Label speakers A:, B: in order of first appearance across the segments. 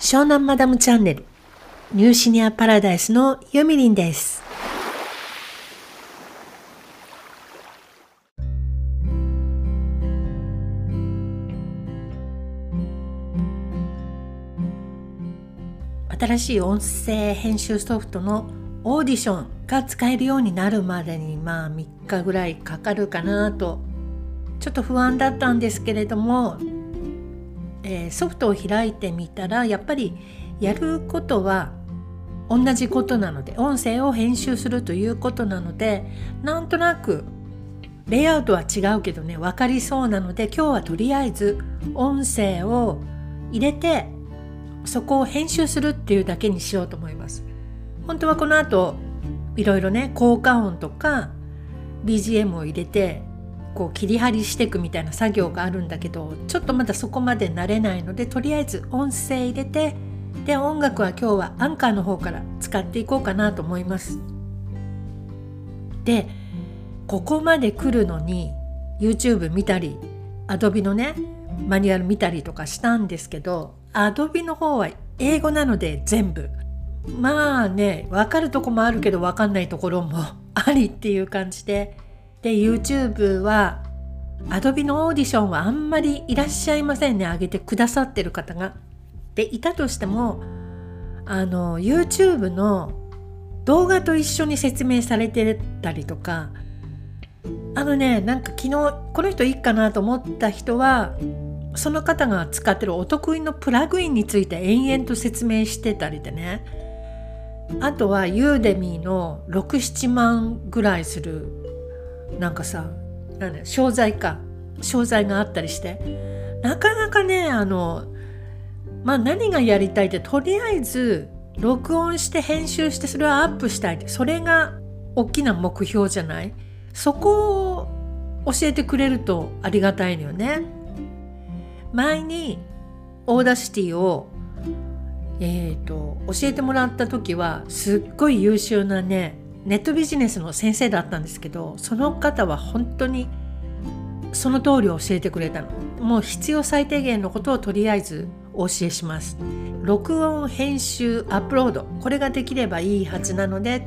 A: 湘南マダムチャンネルニューシニアパラダイスのユミリンです。新しい音声編集ソフトのオーディションが使えるようになるまでにまあ3日ぐらいかかるかなとちょっと不安だったんですけれどもえー、ソフトを開いてみたらやっぱりやることは同じことなので音声を編集するということなのでなんとなくレイアウトは違うけどね分かりそうなので今日はとりあえず音声を入れてそこを編集するっていうだけにしようと思います。本当はこの後いろいろね効果音とか BGM を入れてこう切り張りしていくみたいな作業があるんだけどちょっとまだそこまで慣れないのでとりあえず音声入れてで音楽は今日はアンカーの方から使っていこうかなと思います。でここまで来るのに YouTube 見たり Adobe のねマニュアル見たりとかしたんですけど Adobe の方は英語なので全部まあね分かるとこもあるけど分かんないところも ありっていう感じでで YouTube は Adobe のオーディションはあんまりいらっしゃいませんね上げてくださってる方が。でいたとしてもあの YouTube の動画と一緒に説明されてたりとかあのねなんか昨日この人いいかなと思った人はその方が使ってるお得意のプラグインについて延々と説明してたりでねあとはユーデミーの67万ぐらいするなんかさなんだ商材か。商材があったりして。なかなかねあのまあ何がやりたいってとりあえず録音して編集してそれをアップしたいってそれが大きな目標じゃない？そこを教えてくれるとありがたいのよね。前にAudacity をえーと教えてもらった時はすっごい優秀なねネットビジネスの先生だったんですけどその方は本当にその通り教えてくれたの。もう必要最低限のことをとりあえずお教えします。録音編集アップロード。これができればいいはずなので。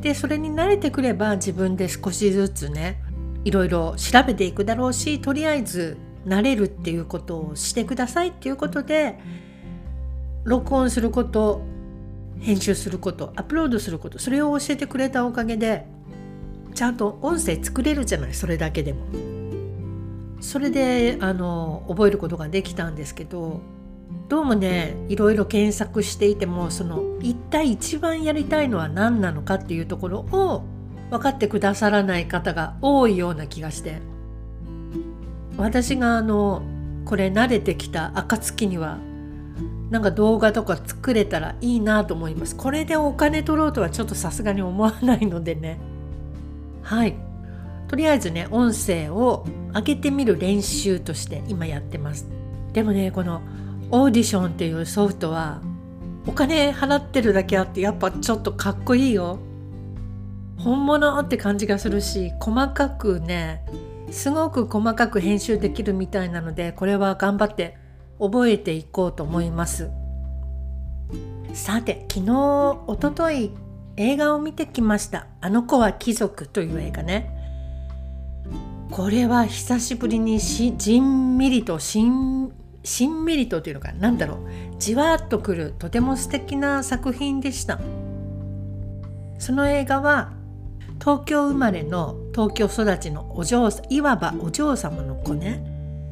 A: でそれに慣れてくれば自分で少しずつねいろいろ調べていくだろうしとりあえず慣れるっていうことをしてくださいっていうことで録音すること編集することアップロードすることそれを教えてくれたおかげでちゃんと音声作れるじゃないそれだけでも。それであの覚えることができたんですけどどうもねいろいろ検索していてもその一体一番やりたいのは何なのかっていうところを分かってくださらない方が多いような気がして私があのこれ慣れてきた暁にはなんか動画とか作れたらいいなと思います。これでお金取ろうとはちょっとさすがに思わないのでね。はい。とりあえずね音声を上げてみる練習として今やってます。でもねこのオーディションっていうソフトはお金払ってるだけあってやっぱちょっとかっこいいよ。本物って感じがするし細かくねすごく細かく編集できるみたいなのでこれは頑張って覚えていこうと思います。さて昨日おととい映画を見てきました「あの子は貴族」という映画ね。これは久しぶりにしじんみりとしんしんみりとというのかなんだろう。じわっとくるとても素敵な作品でした。その映画は東京生まれの東京育ちのお嬢いわばお嬢様の子ね。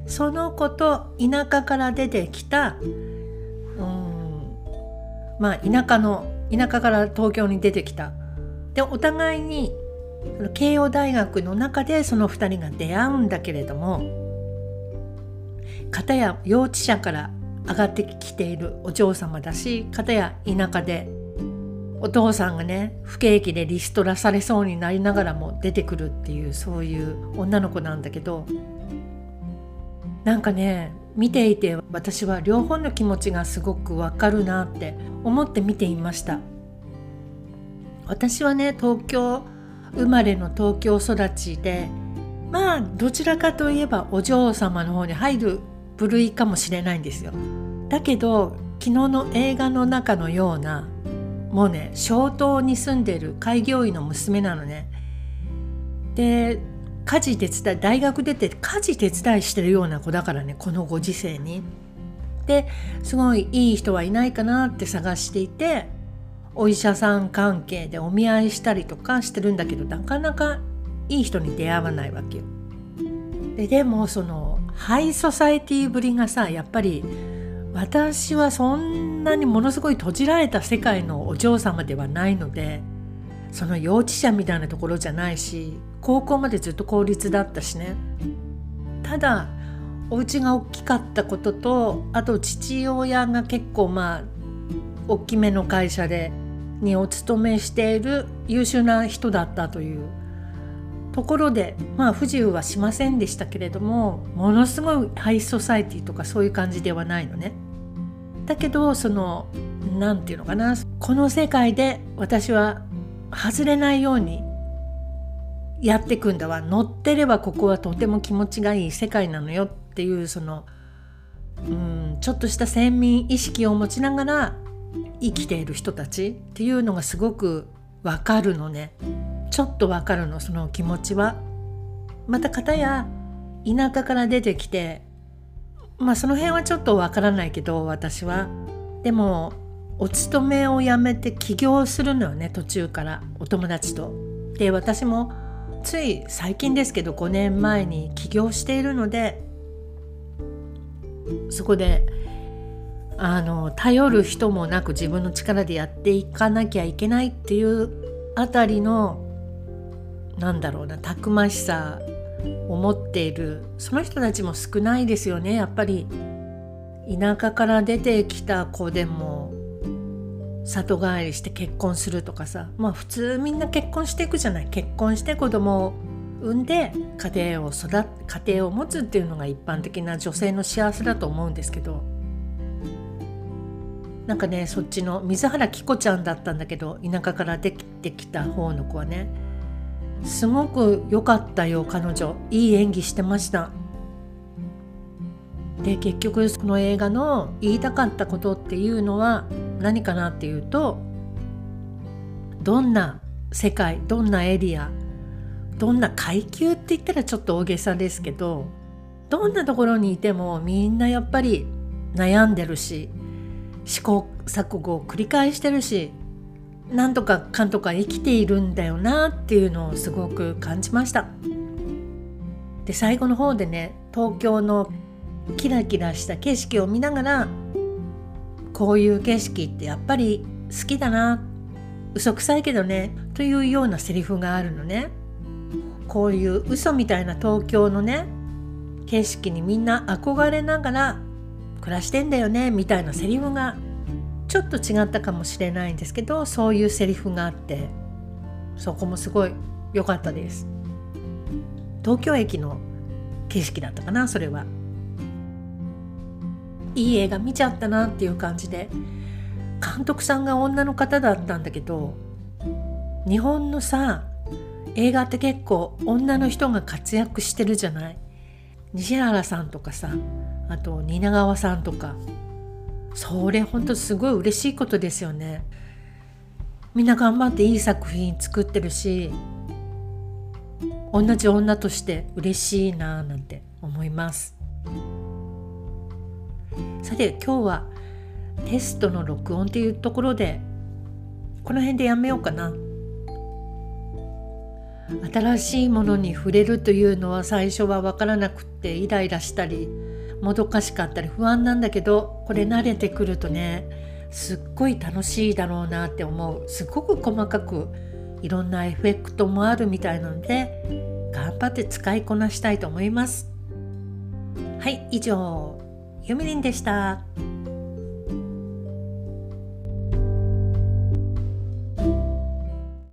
A: その子と田舎から出てきたうんまあ田舎の田舎から東京に出てきた。でお互いに慶応大学の中でその2人が出会うんだけれども片や幼稚舎から上がってきているお嬢様だし片や田舎でお父さんがね不景気でリストラされそうになりながらも出てくるっていうそういう女の子なんだけどなんかね見ていて私は両方の気持ちがすごくわかるなって思って見ていました私はね東京生まれの東京育ちでまあどちらかといえばお嬢様の方に入る部類かもしれないんですよだけど昨日の映画の中のようなもうね小島に住んでる開業医の娘なのね。で家事手伝い大学出て家事手伝いしてるような子だからねこのご時世に。ですごいいい人はいないかなって探していてお医者さん関係でお見合いしたりとかしてるんだけどなかなかいい人に出会わないわけよ。ででもそのハイソサエティぶりがさやっぱり私はそんなにものすごい閉じられた世界のお嬢様ではないのでその幼稚舎みたいなところじゃないし高校までずっと公立だったしねただお家が大きかったこととあと父親が結構まあ大きめの会社でにお勤めしている優秀な人だったというところでまあ不自由はしませんでしたけれどもものすごいハイソサイティとかそういう感じではないのね。だけどその何て言うのかなこの世界で私は外れないようにやっていくんだわ乗ってればここはとても気持ちがいい世界なのよっていうそのうんちょっとした先民意識を持ちながら生きている人たちっていうのがすごくわかるのね。ちょっとわかるのその気持ちは。また方や田舎から出てきてまあその辺はちょっとわからないけど私は。でもお勤めを辞めて起業するのよね途中からお友達と。で私もつい最近ですけど5年前に起業しているのでそこであの頼る人もなく自分の力でやっていかなきゃいけないっていうあたりのなんだろうなたくましさを持っているその人たちも少ないですよね。やっぱり田舎から出てきた子でも里帰りして結婚するとかさまあ普通みんな結婚していくじゃない。結婚して子供を産んで家庭を育家庭を持つっていうのが一般的な女性の幸せだと思うんですけどなんかねそっちの水原希子ちゃんだったんだけど田舎から出てきた方の子はねすごく良かったよ彼女。いい演技してました。で結局その映画の言いたかったことっていうのは何かなっていうとどんな世界どんなエリアどんな階級って言ったらちょっと大げさですけどどんなところにいてもみんなやっぱり悩んでるし試行錯誤を繰り返してるしなんとかかんとか生きているんだよなっていうのをすごく感じました。で最後の方でね東京のキラキラした景色を見ながらこういう景色ってやっぱり好きだな。嘘くさいけどね。というようなセリフがあるのね。こういう嘘みたいな東京のね。景色にみんな憧れながら暮らしてんだよね。みたいなセリフがちょっと違ったかもしれないんですけどそういうセリフがあってそこもすごい良かったです。東京駅の景色だったかなそれは。いい映画見ちゃったなっていう感じで監督さんが女の方だったんだけど日本のさ映画って結構女の人が活躍してるじゃない？西原さんとかさあと蜷川さんとかそれほんとすごい嬉しいことですよね。みんな頑張っていい作品作ってるし同じ女として嬉しいななんて思います。さて今日はテストの録音っていうところでこの辺でやめようかな。新しいものに触れるというのは最初は分からなくってイライラしたりもどかしかったり不安なんだけどこれ慣れてくるとねすっごい楽しいだろうなって思う。すごく細かくいろんなエフェクトもあるみたいなので頑張って使いこなしたいと思います。はい以上。ゆみりんでした。